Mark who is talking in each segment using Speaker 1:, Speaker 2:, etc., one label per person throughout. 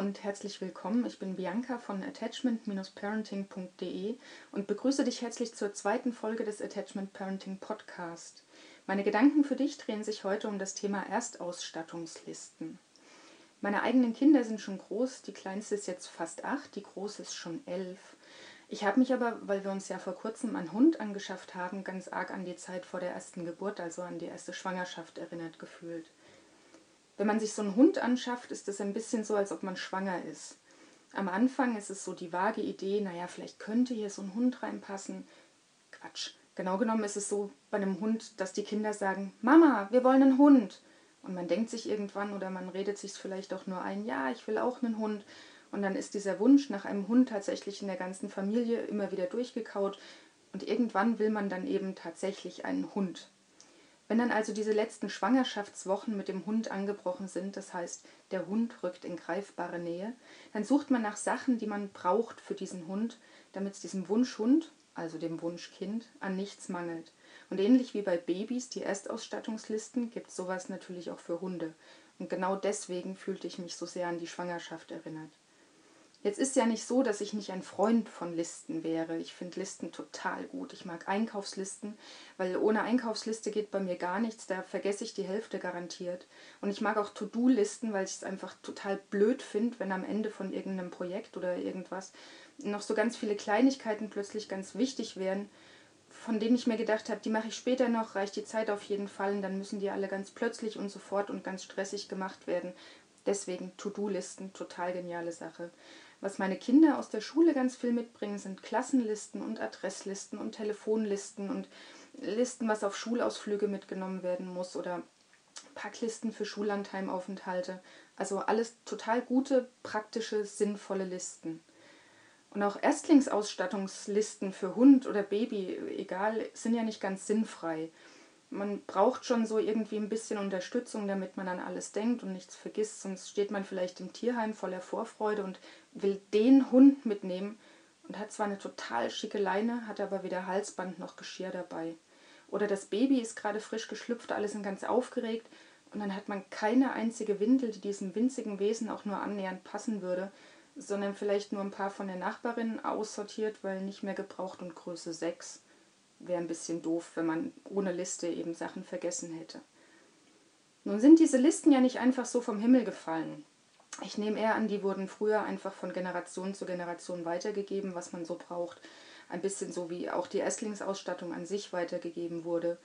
Speaker 1: und herzlich willkommen. Ich bin Bianca von attachment-parenting.de und begrüße dich herzlich zur zweiten Folge des Attachment Parenting Podcast. Meine Gedanken für dich drehen sich heute um das Thema Erstausstattungslisten. Meine eigenen Kinder sind schon groß, die kleinste ist jetzt fast acht, die große ist schon elf. Ich habe mich aber, weil wir uns ja vor kurzem einen Hund angeschafft haben, ganz arg an die Zeit vor der ersten Geburt, also an die erste Schwangerschaft erinnert gefühlt. Wenn man sich so einen Hund anschafft, ist es ein bisschen so, als ob man schwanger ist. Am Anfang ist es so die vage Idee, naja, vielleicht könnte hier so ein Hund reinpassen. Quatsch. Genau genommen ist es so bei einem Hund, dass die Kinder sagen, Mama, wir wollen einen Hund. Und man denkt sich irgendwann oder man redet sich vielleicht auch nur ein, ja, ich will auch einen Hund. Und dann ist dieser Wunsch nach einem Hund tatsächlich in der ganzen Familie immer wieder durchgekaut. Und irgendwann will man dann eben tatsächlich einen Hund. Wenn dann also diese letzten Schwangerschaftswochen mit dem Hund angebrochen sind, das heißt, der Hund rückt in greifbare Nähe, dann sucht man nach Sachen, die man braucht für diesen Hund, damit es diesem Wunschhund, also dem Wunschkind, an nichts mangelt. Und ähnlich wie bei Babys die Erstausstattungslisten gibt es sowas natürlich auch für Hunde. Und genau deswegen fühlte ich mich so sehr an die Schwangerschaft erinnert. Jetzt ist ja nicht so, dass ich nicht ein Freund von Listen wäre. Ich finde Listen total gut. Ich mag Einkaufslisten, weil ohne Einkaufsliste geht bei mir gar nichts. Da vergesse ich die Hälfte garantiert. Und ich mag auch To-Do-Listen, weil ich es einfach total blöd finde, wenn am Ende von irgendeinem Projekt oder irgendwas noch so ganz viele Kleinigkeiten plötzlich ganz wichtig wären, von denen ich mir gedacht habe, die mache ich später noch, reicht die Zeit auf jeden Fall und dann müssen die alle ganz plötzlich und sofort und ganz stressig gemacht werden. Deswegen To-Do-Listen, total geniale Sache. Was meine Kinder aus der Schule ganz viel mitbringen, sind Klassenlisten und Adresslisten und Telefonlisten und Listen, was auf Schulausflüge mitgenommen werden muss oder Packlisten für Schullandheimaufenthalte. Also alles total gute, praktische, sinnvolle Listen. Und auch Erstlingsausstattungslisten für Hund oder Baby, egal, sind ja nicht ganz sinnfrei man braucht schon so irgendwie ein bisschen Unterstützung, damit man an alles denkt und nichts vergisst. Sonst steht man vielleicht im Tierheim voller Vorfreude und will den Hund mitnehmen und hat zwar eine total schicke Leine, hat aber weder Halsband noch Geschirr dabei. Oder das Baby ist gerade frisch geschlüpft, alle sind ganz aufgeregt und dann hat man keine einzige Windel, die diesem winzigen Wesen auch nur annähernd passen würde, sondern vielleicht nur ein paar von der Nachbarin aussortiert, weil nicht mehr gebraucht und Größe 6 wäre ein bisschen doof, wenn man ohne Liste eben Sachen vergessen hätte. Nun sind diese Listen ja nicht einfach so vom Himmel gefallen. Ich nehme eher an, die wurden früher einfach von Generation zu Generation weitergegeben, was man so braucht. Ein bisschen so wie auch die Erstlingsausstattung an sich weitergegeben wurde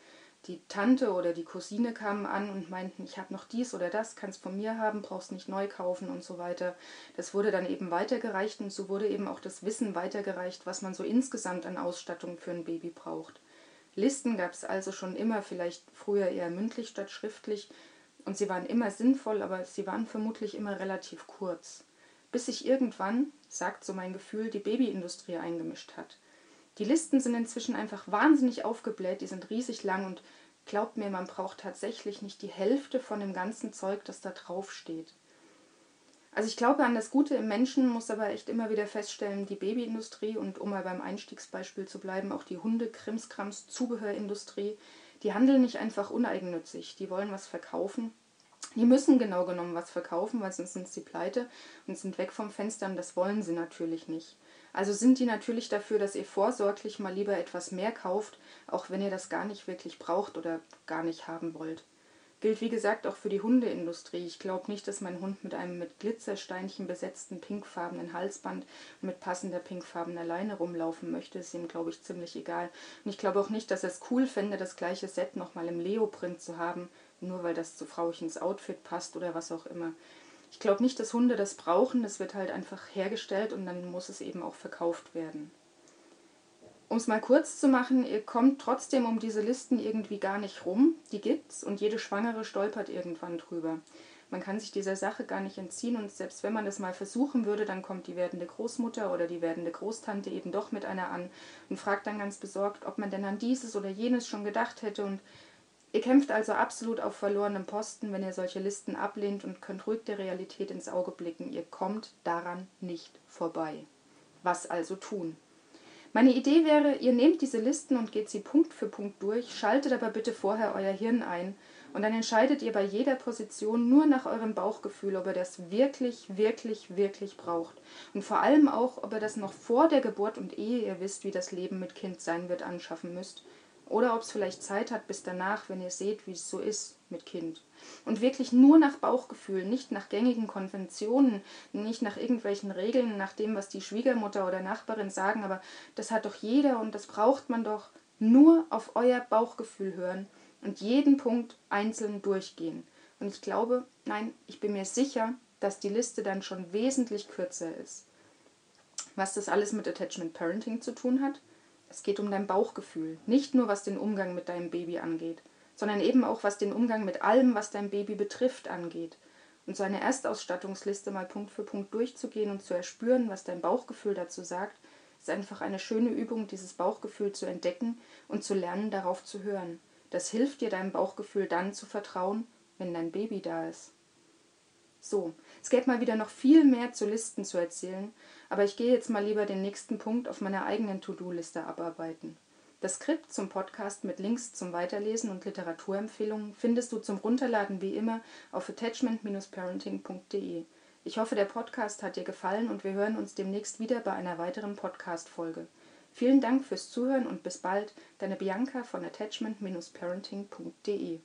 Speaker 1: die Tante oder die Cousine kamen an und meinten, ich habe noch dies oder das, kannst von mir haben, brauchst nicht neu kaufen und so weiter. Das wurde dann eben weitergereicht und so wurde eben auch das Wissen weitergereicht, was man so insgesamt an Ausstattung für ein Baby braucht. Listen gab es also schon immer, vielleicht früher eher mündlich statt schriftlich, und sie waren immer sinnvoll, aber sie waren vermutlich immer relativ kurz. Bis sich irgendwann, sagt so mein Gefühl, die Babyindustrie eingemischt hat. Die Listen sind inzwischen einfach wahnsinnig aufgebläht, die sind riesig lang und glaubt mir, man braucht tatsächlich nicht die Hälfte von dem ganzen Zeug, das da drauf steht. Also ich glaube an das Gute im Menschen, muss aber echt immer wieder feststellen, die Babyindustrie und um mal beim Einstiegsbeispiel zu bleiben, auch die Hunde, Krimskrams, Zubehörindustrie, die handeln nicht einfach uneigennützig, die wollen was verkaufen. Die müssen genau genommen was verkaufen, weil sonst sind sie pleite und sind weg vom Fenster und das wollen sie natürlich nicht. Also sind die natürlich dafür, dass ihr vorsorglich mal lieber etwas mehr kauft, auch wenn ihr das gar nicht wirklich braucht oder gar nicht haben wollt. Gilt wie gesagt auch für die Hundeindustrie. Ich glaube nicht, dass mein Hund mit einem mit Glitzersteinchen besetzten pinkfarbenen Halsband und mit passender pinkfarbener Leine rumlaufen möchte. Ist ihm, glaube ich, ziemlich egal. Und ich glaube auch nicht, dass er es cool fände, das gleiche Set nochmal im Leoprint zu haben, nur weil das zu Frauchens Outfit passt oder was auch immer. Ich glaube nicht, dass Hunde das brauchen. Das wird halt einfach hergestellt und dann muss es eben auch verkauft werden. Um es mal kurz zu machen, ihr kommt trotzdem um diese Listen irgendwie gar nicht rum. Die gibt's und jede Schwangere stolpert irgendwann drüber. Man kann sich dieser Sache gar nicht entziehen und selbst wenn man es mal versuchen würde, dann kommt die werdende Großmutter oder die werdende Großtante eben doch mit einer an und fragt dann ganz besorgt, ob man denn an dieses oder jenes schon gedacht hätte und Ihr kämpft also absolut auf verlorenem Posten, wenn ihr solche Listen ablehnt und könnt ruhig der Realität ins Auge blicken. Ihr kommt daran nicht vorbei. Was also tun? Meine Idee wäre, ihr nehmt diese Listen und geht sie Punkt für Punkt durch, schaltet aber bitte vorher euer Hirn ein und dann entscheidet ihr bei jeder Position nur nach eurem Bauchgefühl, ob ihr das wirklich, wirklich, wirklich braucht. Und vor allem auch, ob ihr das noch vor der Geburt und ehe ihr wisst, wie das Leben mit Kind sein wird, anschaffen müsst. Oder ob es vielleicht Zeit hat bis danach, wenn ihr seht, wie es so ist mit Kind. Und wirklich nur nach Bauchgefühl, nicht nach gängigen Konventionen, nicht nach irgendwelchen Regeln, nach dem, was die Schwiegermutter oder Nachbarin sagen, aber das hat doch jeder und das braucht man doch. Nur auf euer Bauchgefühl hören und jeden Punkt einzeln durchgehen. Und ich glaube, nein, ich bin mir sicher, dass die Liste dann schon wesentlich kürzer ist. Was das alles mit Attachment Parenting zu tun hat? Es geht um dein Bauchgefühl, nicht nur was den Umgang mit deinem Baby angeht sondern eben auch was den Umgang mit allem, was dein Baby betrifft, angeht. Und so eine Erstausstattungsliste mal Punkt für Punkt durchzugehen und zu erspüren, was dein Bauchgefühl dazu sagt, ist einfach eine schöne Übung, dieses Bauchgefühl zu entdecken und zu lernen, darauf zu hören. Das hilft dir, deinem Bauchgefühl dann zu vertrauen, wenn dein Baby da ist. So, es gäbe mal wieder noch viel mehr zu Listen zu erzählen, aber ich gehe jetzt mal lieber den nächsten Punkt auf meiner eigenen To-Do-Liste abarbeiten. Das Skript zum Podcast mit Links zum Weiterlesen und Literaturempfehlungen findest du zum Runterladen wie immer auf attachment-parenting.de. Ich hoffe, der Podcast hat dir gefallen und wir hören uns demnächst wieder bei einer weiteren Podcast-Folge. Vielen Dank fürs Zuhören und bis bald, deine Bianca von attachment-parenting.de.